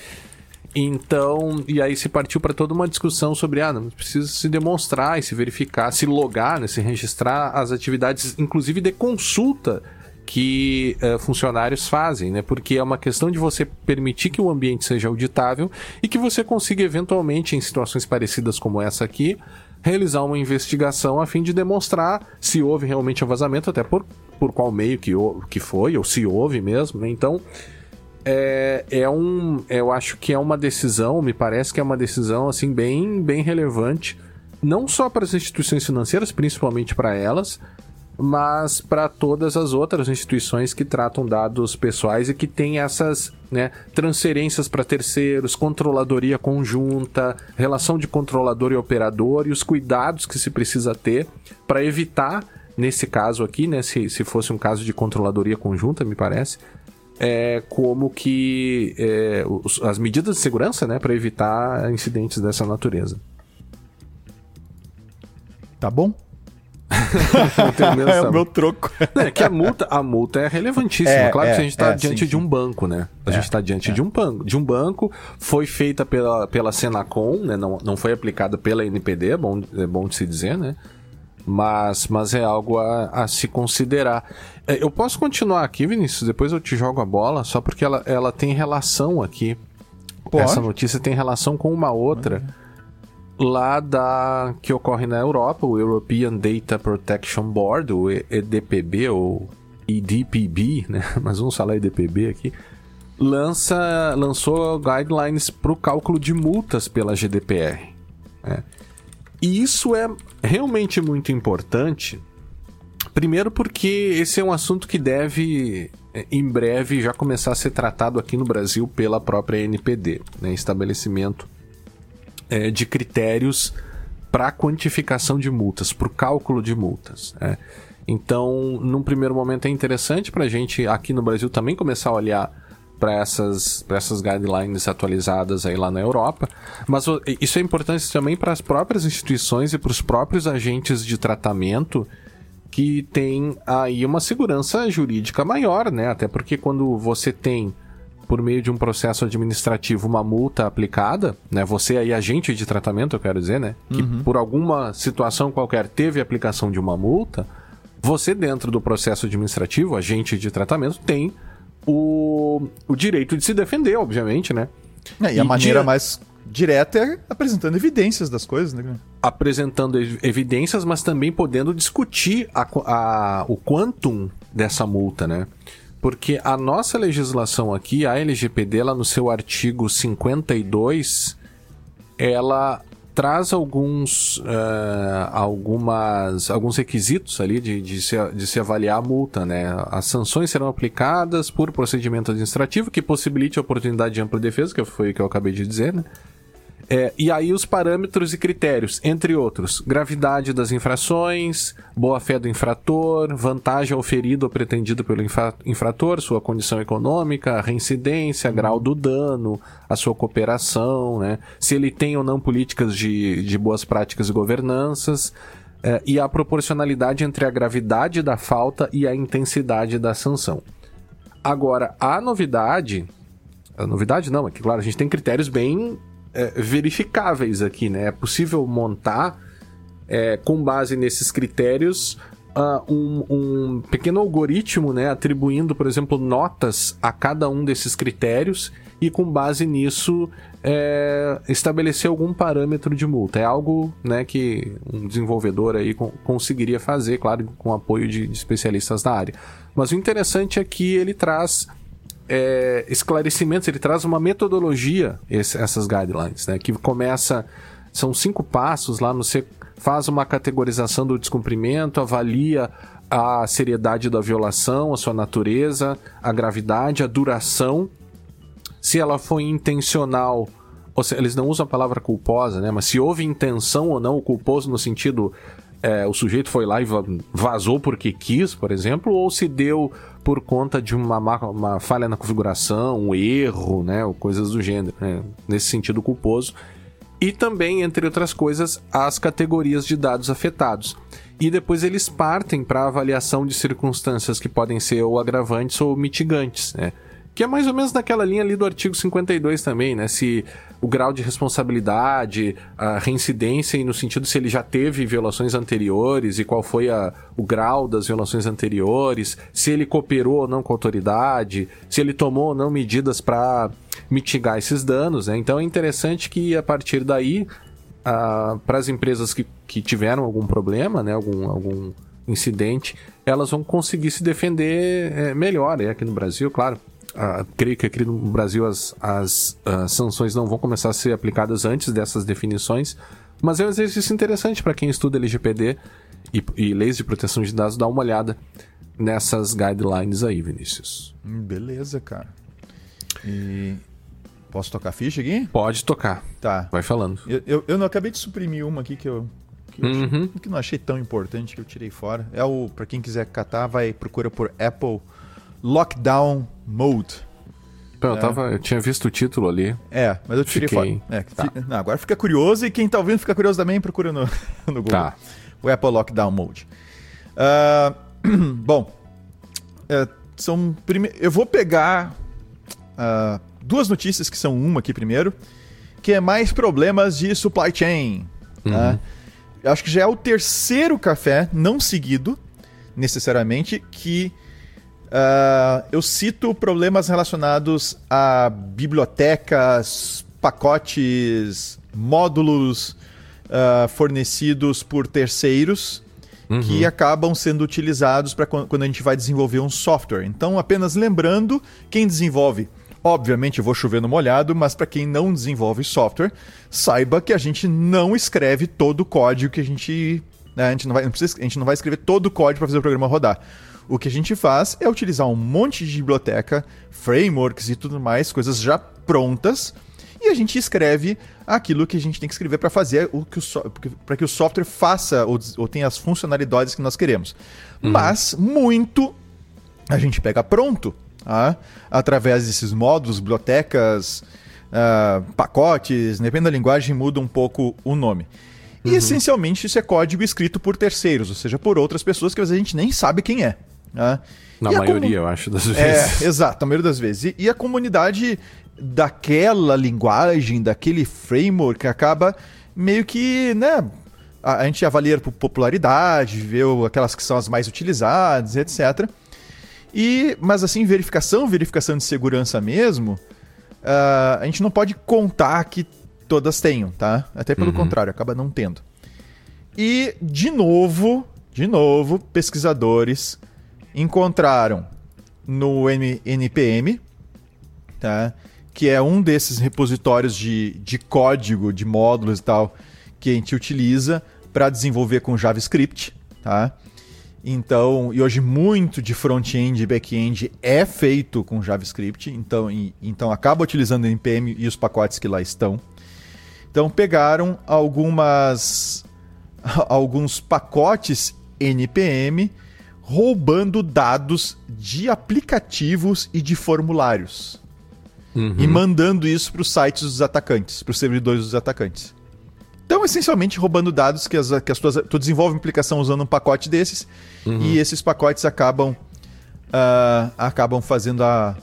Então, e aí se partiu para toda uma discussão sobre, ah, não, precisa se demonstrar e se verificar, se logar, né, se registrar as atividades, inclusive de consulta que uh, funcionários fazem, né? Porque é uma questão de você permitir que o ambiente seja auditável e que você consiga eventualmente, em situações parecidas como essa aqui, realizar uma investigação a fim de demonstrar se houve realmente um vazamento, até por, por qual meio que, que foi, ou se houve mesmo, né? Então, é, é um. Eu acho que é uma decisão, me parece que é uma decisão assim bem, bem relevante, não só para as instituições financeiras, principalmente para elas, mas para todas as outras instituições que tratam dados pessoais e que têm essas né, transferências para terceiros, controladoria conjunta, relação de controlador e operador e os cuidados que se precisa ter para evitar, nesse caso aqui, né, se, se fosse um caso de controladoria conjunta, me parece, é, como que é, os, as medidas de segurança né, para evitar incidentes dessa natureza. Tá bom? é o meu troco. É que a multa, a multa é relevantíssima. É, claro é, que a gente está é, diante sim, de um banco, né? A gente está é, diante é. de um banco. De um banco, foi feita pela, pela Senacom, né? Não, não foi aplicada pela NPD, é bom, é bom de se dizer, né? Mas, mas é algo a, a se considerar. Eu posso continuar aqui, Vinícius, depois eu te jogo a bola, só porque ela, ela tem relação aqui. Pode. Essa notícia tem relação com uma outra lá da que ocorre na Europa, o European Data Protection Board, o EDPB ou EDPB, né? Mas vamos falar EDPB aqui. Lança, lançou guidelines para o cálculo de multas pela GDPR. Né? E isso é realmente muito importante. Primeiro, porque esse é um assunto que deve, é, em breve, já começar a ser tratado aqui no Brasil pela própria NPD, né? estabelecimento é, de critérios para quantificação de multas, para o cálculo de multas. Né? Então, num primeiro momento é interessante para a gente aqui no Brasil também começar a olhar para essas, essas guidelines atualizadas aí lá na Europa, mas isso é importante também para as próprias instituições e para os próprios agentes de tratamento que têm aí uma segurança jurídica maior, né? Até porque quando você tem por meio de um processo administrativo uma multa aplicada, né? Você aí agente de tratamento, eu quero dizer, né? Que uhum. por alguma situação qualquer teve aplicação de uma multa, você dentro do processo administrativo, agente de tratamento, tem o, o direito de se defender, obviamente, né? É, e, e, a maneira de... mais direta é apresentando evidências das coisas, né? Apresentando evidências, mas também podendo discutir a, a, o quantum dessa multa, né? Porque a nossa legislação aqui, a LGPD, ela no seu artigo 52, ela traz alguns, uh, algumas, alguns requisitos ali de, de, se, de se avaliar a multa, né? As sanções serão aplicadas por procedimento administrativo que possibilite a oportunidade de ampla defesa, que foi o que eu acabei de dizer, né? É, e aí os parâmetros e critérios, entre outros, gravidade das infrações, boa-fé do infrator, vantagem oferida ou pretendida pelo infra infrator, sua condição econômica, reincidência, grau do dano, a sua cooperação, né? se ele tem ou não políticas de, de boas práticas e governanças, é, e a proporcionalidade entre a gravidade da falta e a intensidade da sanção. Agora, a novidade. A novidade não, é que, claro, a gente tem critérios bem é, verificáveis aqui, né? É possível montar, é, com base nesses critérios, uh, um, um, pequeno algoritmo, né? Atribuindo, por exemplo, notas a cada um desses critérios e, com base nisso, é, estabelecer algum parâmetro de multa. É algo né, que um desenvolvedor aí conseguiria fazer, claro, com apoio de, de especialistas da área. Mas o interessante é que ele traz é, esclarecimentos, ele traz uma metodologia, esse, essas guidelines, né? Que começa. São cinco passos lá, você faz uma categorização do descumprimento, avalia a seriedade da violação, a sua natureza, a gravidade, a duração. Se ela foi intencional, ou seja, eles não usam a palavra culposa, né? Mas se houve intenção ou não, o culposo no sentido é, o sujeito foi lá e vazou porque quis, por exemplo, ou se deu por conta de uma, uma falha na configuração, um erro, né, ou coisas do gênero, né, nesse sentido culposo. E também, entre outras coisas, as categorias de dados afetados. E depois eles partem para avaliação de circunstâncias que podem ser ou agravantes ou mitigantes, né? Que é mais ou menos naquela linha ali do artigo 52 também, né? Se o grau de responsabilidade, a reincidência e no sentido se ele já teve violações anteriores e qual foi a, o grau das violações anteriores, se ele cooperou ou não com a autoridade, se ele tomou ou não medidas para mitigar esses danos, né? Então é interessante que a partir daí, para as empresas que, que tiveram algum problema, né? Algum, algum incidente, elas vão conseguir se defender é, melhor, é, aqui no Brasil, claro Uh, creio que aqui no Brasil as, as uh, sanções não vão começar a ser aplicadas antes dessas definições, mas é um exercício interessante para quem estuda LGPD e, e, leis de proteção de dados dar uma olhada nessas guidelines aí, Vinícius. Hum, beleza, cara. E posso tocar ficha aqui? Pode tocar. Tá. Vai falando. Eu, eu, eu não acabei de suprimir uma aqui que eu que, uhum. achei, que não achei tão importante que eu tirei fora. É o para quem quiser catar, vai procura por Apple Lockdown Mode. Eu, é. tava, eu tinha visto o título ali. É, mas eu tirei Fiquei... fora. É, tá. não, agora fica curioso e quem tá ouvindo fica curioso também, procura no, no Google. Tá. O Apple Lockdown Mode. Uh, bom, uh, são prime... eu vou pegar uh, duas notícias que são uma aqui primeiro, que é mais problemas de supply chain. Tá? Uhum. Acho que já é o terceiro café não seguido, necessariamente, que Uh, eu cito problemas relacionados a bibliotecas, pacotes, módulos uh, fornecidos por terceiros uhum. que acabam sendo utilizados para quando a gente vai desenvolver um software. Então, apenas lembrando, quem desenvolve Obviamente eu vou chover no molhado, mas para quem não desenvolve software, saiba que a gente não escreve todo o código que a gente. Né, a, gente não vai, não precisa, a gente não vai escrever todo o código para fazer o programa rodar. O que a gente faz é utilizar um monte de biblioteca, frameworks e tudo mais, coisas já prontas, e a gente escreve aquilo que a gente tem que escrever para fazer o que o so para que o software faça ou, ou tenha as funcionalidades que nós queremos. Uhum. Mas muito a gente pega pronto, tá? através desses módulos, bibliotecas, uh, pacotes, dependendo da linguagem, muda um pouco o nome. E uhum. essencialmente isso é código escrito por terceiros, ou seja, por outras pessoas que às vezes a gente nem sabe quem é. Né? Na e maioria, eu acho, das é, vezes. É, exato, na maioria das vezes. E, e a comunidade daquela linguagem, daquele framework, acaba meio que, né? A, a gente avalia por popularidade, vê aquelas que são as mais utilizadas, etc. E, mas assim, verificação, verificação de segurança mesmo, uh, a gente não pode contar que todas tenham, tá? Até pelo uhum. contrário, acaba não tendo. E, de novo, de novo, pesquisadores encontraram no NPM, tá? que é um desses repositórios de, de código, de módulos e tal, que a gente utiliza para desenvolver com JavaScript. Tá? Então, e hoje muito de front-end e back-end é feito com JavaScript, então, e, então acaba utilizando o NPM e os pacotes que lá estão. Então pegaram algumas alguns pacotes NPM roubando dados de aplicativos e de formulários. Uhum. E mandando isso para os sites dos atacantes, para os servidores dos atacantes. Então, essencialmente, roubando dados que as, que as tuas. Tu desenvolve uma aplicação usando um pacote desses, uhum. e esses pacotes acabam. Uh, acabam fazendo a,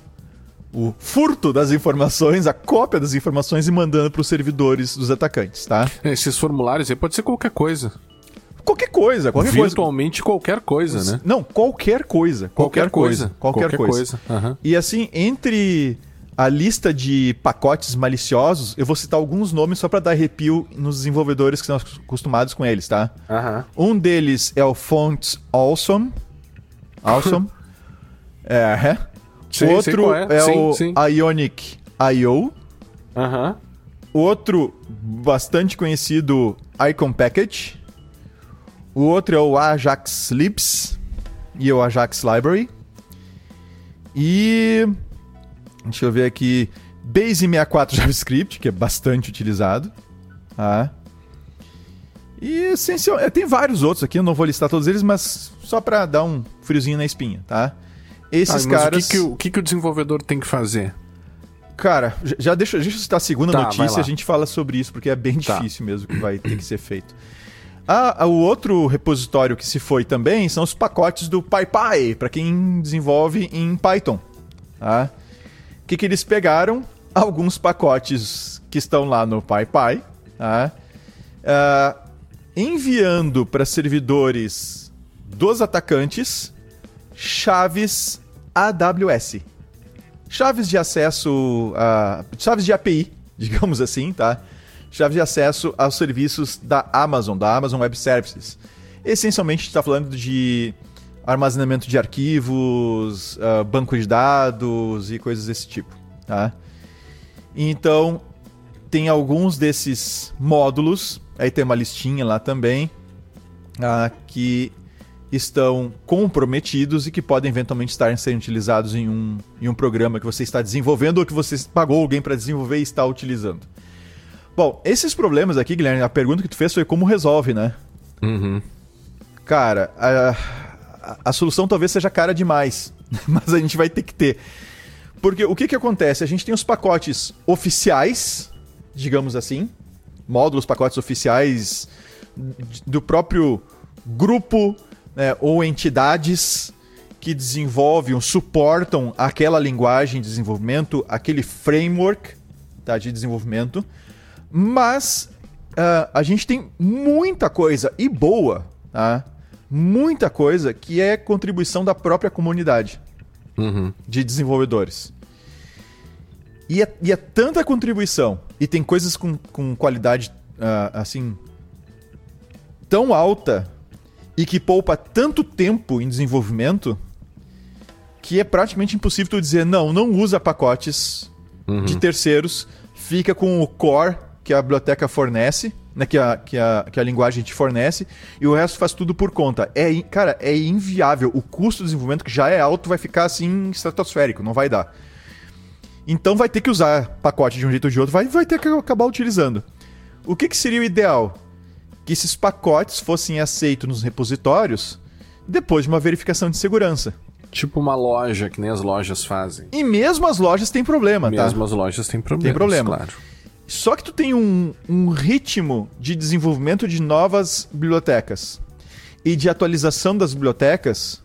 o furto das informações, a cópia das informações e mandando para os servidores dos atacantes, tá? Esses formulários aí pode ser qualquer coisa. Qualquer coisa, qualquer Virtualmente coisa. qualquer coisa, né? Não, qualquer coisa. Qualquer, qualquer coisa. coisa. Qualquer, qualquer coisa. coisa. Uhum. E assim, entre a lista de pacotes maliciosos, eu vou citar alguns nomes só para dar arrepio nos desenvolvedores que estão acostumados com eles, tá? Uhum. Um deles é o Fonts Awesome. Awesome. é. Sim, Outro é, é sim, o sim. Ionic I.O. Uhum. Outro bastante conhecido Icon Package. O outro é o Ajax Libs e o Ajax Library. E deixa eu ver aqui, Base 64 JavaScript, que é bastante utilizado. Tá? E essencial, é, tem vários outros aqui, eu não vou listar todos eles, mas só para dar um friozinho na espinha, tá? Esses ah, caras. O, que, que, o que, que, o desenvolvedor tem que fazer? Cara, já deixa, deixa eu citar a segunda tá, notícia, a gente fala sobre isso, porque é bem tá. difícil mesmo que vai ter que ser feito. Ah, o outro repositório que se foi também são os pacotes do PyPy, para quem desenvolve em Python. Tá? O que, que eles pegaram? Alguns pacotes que estão lá no PyPy, tá? Ah, enviando para servidores dos atacantes chaves AWS. Chaves de acesso, chaves de API, digamos assim, tá? Chaves de acesso aos serviços da Amazon, da Amazon Web Services. Essencialmente está falando de armazenamento de arquivos, uh, banco de dados e coisas desse tipo, tá? Então, tem alguns desses módulos, aí tem uma listinha lá também, uh, que estão comprometidos e que podem eventualmente estar sendo utilizados em um, em um programa que você está desenvolvendo ou que você pagou alguém para desenvolver e está utilizando. Bom, esses problemas aqui, Guilherme, a pergunta que tu fez foi como resolve, né? Uhum. Cara, a, a, a solução talvez seja cara demais. mas a gente vai ter que ter. Porque o que, que acontece? A gente tem os pacotes oficiais, digamos assim, módulos, pacotes oficiais do próprio grupo né, ou entidades que desenvolvem ou suportam aquela linguagem de desenvolvimento, aquele framework tá, de desenvolvimento. Mas uh, a gente tem muita coisa e boa, tá? muita coisa que é contribuição da própria comunidade uhum. de desenvolvedores. E é, e é, tanta contribuição, e tem coisas com, com qualidade uh, assim tão alta e que poupa tanto tempo em desenvolvimento que é praticamente impossível tu dizer não, não usa pacotes uhum. de terceiros, fica com o core que a biblioteca fornece, né, que, a, que, a, que a linguagem te fornece, e o resto faz tudo por conta. É, cara, é inviável. O custo do desenvolvimento, que já é alto, vai ficar assim estratosférico, não vai dar. Então vai ter que usar pacote de um jeito ou de outro, vai, vai ter que acabar utilizando. O que, que seria o ideal? Que esses pacotes fossem aceitos nos repositórios depois de uma verificação de segurança. Tipo uma loja, que nem as lojas fazem. E mesmo as lojas têm problema, mesmo tá? Mesmo as lojas têm problema. Tem problema. Claro. Só que tu tem um, um ritmo de desenvolvimento de novas bibliotecas e de atualização das bibliotecas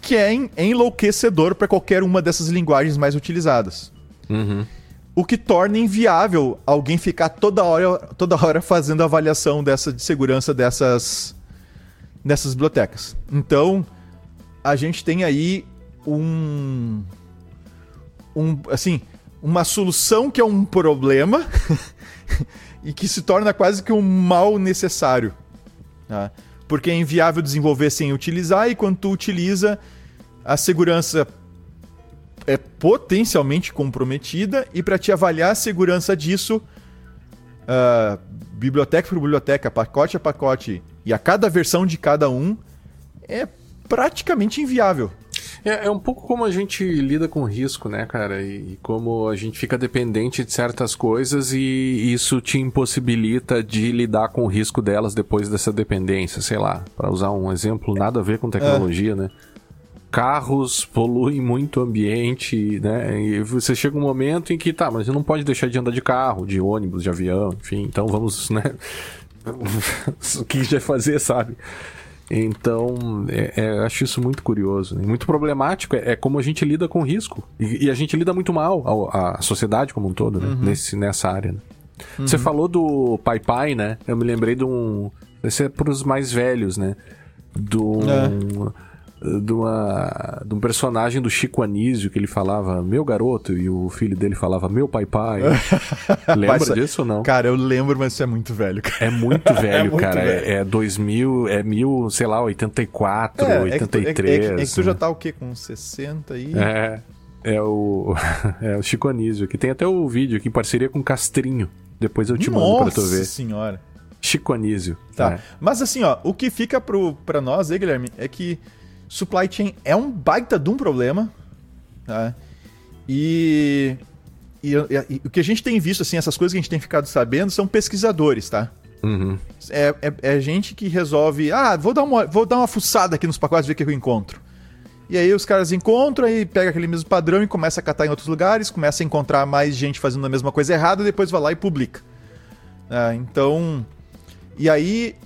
que é, é enlouquecedor para qualquer uma dessas linguagens mais utilizadas. Uhum. O que torna inviável alguém ficar toda hora, toda hora fazendo avaliação dessa de segurança dessas, dessas bibliotecas. Então, a gente tem aí um, um assim, uma solução que é um problema e que se torna quase que um mal necessário. Tá? Porque é inviável desenvolver sem utilizar, e quando tu utiliza, a segurança é potencialmente comprometida, e para te avaliar a segurança disso, uh, biblioteca por biblioteca, pacote a pacote, e a cada versão de cada um, é praticamente inviável. É, é, um pouco como a gente lida com risco, né, cara? E, e, como a gente fica dependente de certas coisas e isso te impossibilita de lidar com o risco delas depois dessa dependência, sei lá, para usar um exemplo nada a ver com tecnologia, é. né? Carros poluem muito o ambiente, né? E você chega um momento em que, tá, mas você não pode deixar de andar de carro, de ônibus, de avião, enfim, então vamos, né? o que vai fazer, sabe? Então, é, é, acho isso muito curioso. Né? Muito problemático. É, é, como a gente lida com risco. E, e, a gente lida muito mal, a, a sociedade como um todo, né? Uhum. Nesse, nessa área. Né? Uhum. Você falou do Pai Pai, né? Eu me lembrei de um. Esse é para os mais velhos, né? Do. Um, é de, uma, de um personagem do Chico Anísio que ele falava meu garoto e o filho dele falava meu pai pai. Lembra Passa... disso ou não? Cara, eu lembro, mas isso é muito velho. Cara. É muito velho, é muito cara. Velho. É, é 2000, é mil, sei lá, 84, é, 83. É que, é, é, é que tu já tá o quê? Com 60 e... É, é o, é o Chico Anísio, que tem até o vídeo aqui em parceria com Castrinho. Depois eu te Nossa mando pra tu ver. Nossa senhora. Chico Anísio. Tá. É. Mas assim, ó, o que fica pro, pra nós aí, Guilherme, é que supply chain é um baita de um problema. Tá? E, e, e, e, o que a gente tem visto, assim, essas coisas que a gente tem ficado sabendo, são pesquisadores, tá? Uhum. É, é, é, gente que resolve, ah, vou dar, uma, vou dar uma fuçada aqui nos pacotes, ver o que eu encontro. E aí os caras encontram e pega aquele mesmo padrão e começa a catar em outros lugares, começa a encontrar mais gente fazendo a mesma coisa errada, e depois vai lá e publica. Ah, então, e aí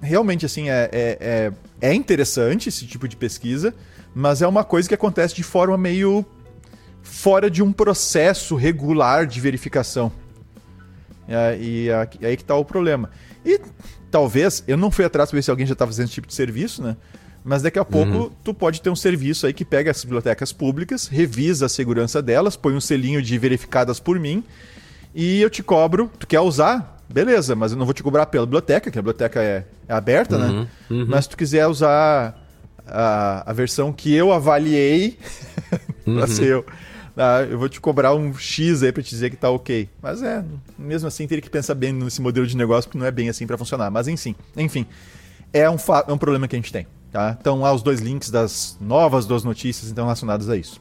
realmente assim é, é, é é interessante esse tipo de pesquisa, mas é uma coisa que acontece de forma meio fora de um processo regular de verificação. É, e aí que está o problema. E talvez, eu não fui atrás para ver se alguém já está fazendo esse tipo de serviço, né? Mas daqui a pouco uhum. tu pode ter um serviço aí que pega as bibliotecas públicas, revisa a segurança delas, põe um selinho de verificadas por mim e eu te cobro. Tu quer usar? Beleza, mas eu não vou te cobrar pela biblioteca, que a biblioteca é, é aberta, né? uhum, né? Uhum. Mas se tu quiser usar a, a versão que eu avaliei uhum. pra ser eu, ah, eu vou te cobrar um X aí pra te dizer que tá ok. Mas é, mesmo assim teria que pensar bem nesse modelo de negócio, porque não é bem assim para funcionar. Mas enfim, enfim, é um, é um problema que a gente tem. Tá? Então há os dois links das novas duas notícias então, relacionadas a isso.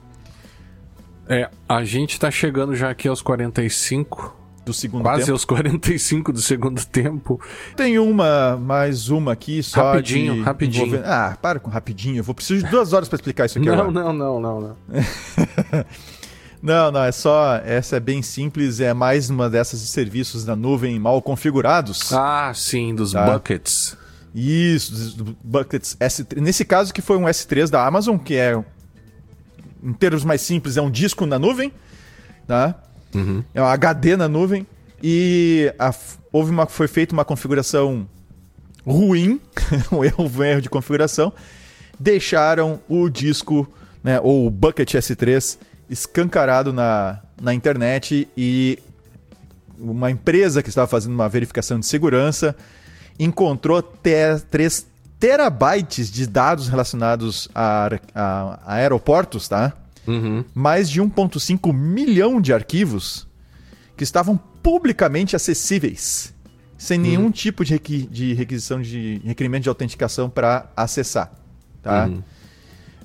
É, a gente tá chegando já aqui aos 45 do segundo Quase tempo. Quase aos 45 do segundo tempo. Tem uma, mais uma aqui só Rapidinho, de rapidinho. envolver- Ah, para com rapidinho. Eu vou precisar de duas horas para explicar isso aqui Não, agora. não, não, não, não. Não, não, é só. Essa é bem simples, é mais uma dessas de serviços da nuvem mal configurados. Ah, sim, dos Tá. buckets. Isso, dos- do Buckets S3. Nesse caso, que foi um S3 da Amazon, que é, em termos mais simples, é um disco na nuvem, tá? É um HD na nuvem. E a- houve uma, foi feita uma configuração ruim, um erro, um erro de configuração. Deixaram o disco, né, ou o Bucket S3, escancarado na, na internet e uma empresa que estava fazendo uma verificação de segurança encontrou 3 terabytes de dados relacionados a, a- a aeroportos, tá? Uhum. Mais de 1.5 milhão de arquivos que estavam publicamente acessíveis, sem nenhum tipo de, requi- de requisição de requerimento de autenticação para acessar, tá? Uhum.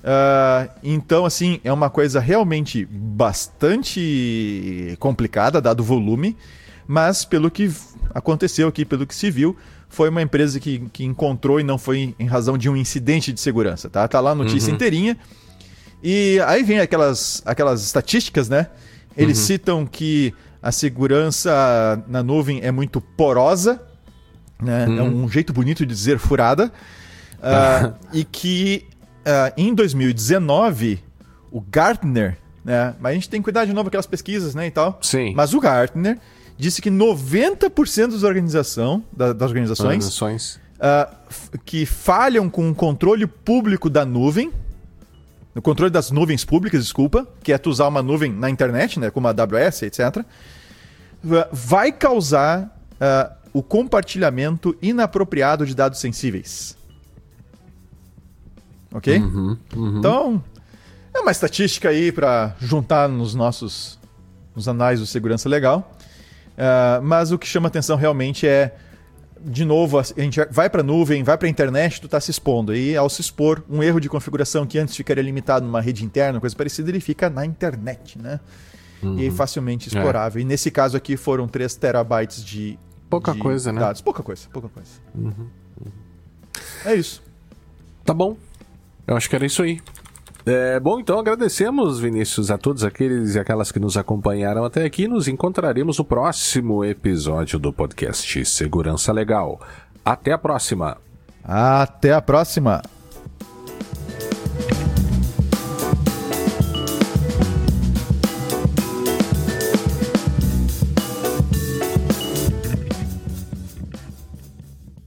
Ah, então, assim, é uma coisa realmente bastante complicada, dado o volume, mas pelo que aconteceu aqui, pelo que se viu, foi uma empresa que, que encontrou e não foi em razão de um incidente de segurança, tá? Tá lá a notícia inteirinha. E aí vem aquelas, aquelas estatísticas, né? Eles citam que a segurança na nuvem é muito porosa, né? É um jeito bonito de dizer furada. Ah, e que ah, em 2019, o Gartner, né? Mas a gente tem que cuidar de novo aquelas pesquisas, né? E tal. Sim. Mas o Gartner disse que 90% das, organização, da- das organizações Organizações. f- que falham com o controle público da nuvem, no controle das nuvens públicas, desculpa, que é tu usar uma nuvem na internet, né, como a AWS, etc., va- vai causar ah, o compartilhamento inapropriado de dados sensíveis. Ok? Então, é uma estatística aí para juntar nos nossos nos anais do segurança legal. Ah, mas o que chama atenção realmente é de novo, a gente vai para a nuvem, vai para a internet, tu está se expondo. E ao se expor, um erro de configuração que antes ficaria limitado numa rede interna, coisa parecida, ele fica na internet, né? E é facilmente explorável. E nesse caso aqui foram 3 terabytes de Pouca de coisa, né? dados. Pouca coisa, pouca coisa. É isso. Tá bom. Eu acho que era isso aí. É, bom, então agradecemos, Vinícius, a todos aqueles e aquelas que nos acompanharam até aqui. Nos encontraremos no próximo episódio do podcast Segurança Legal. Até a próxima! Até a próxima!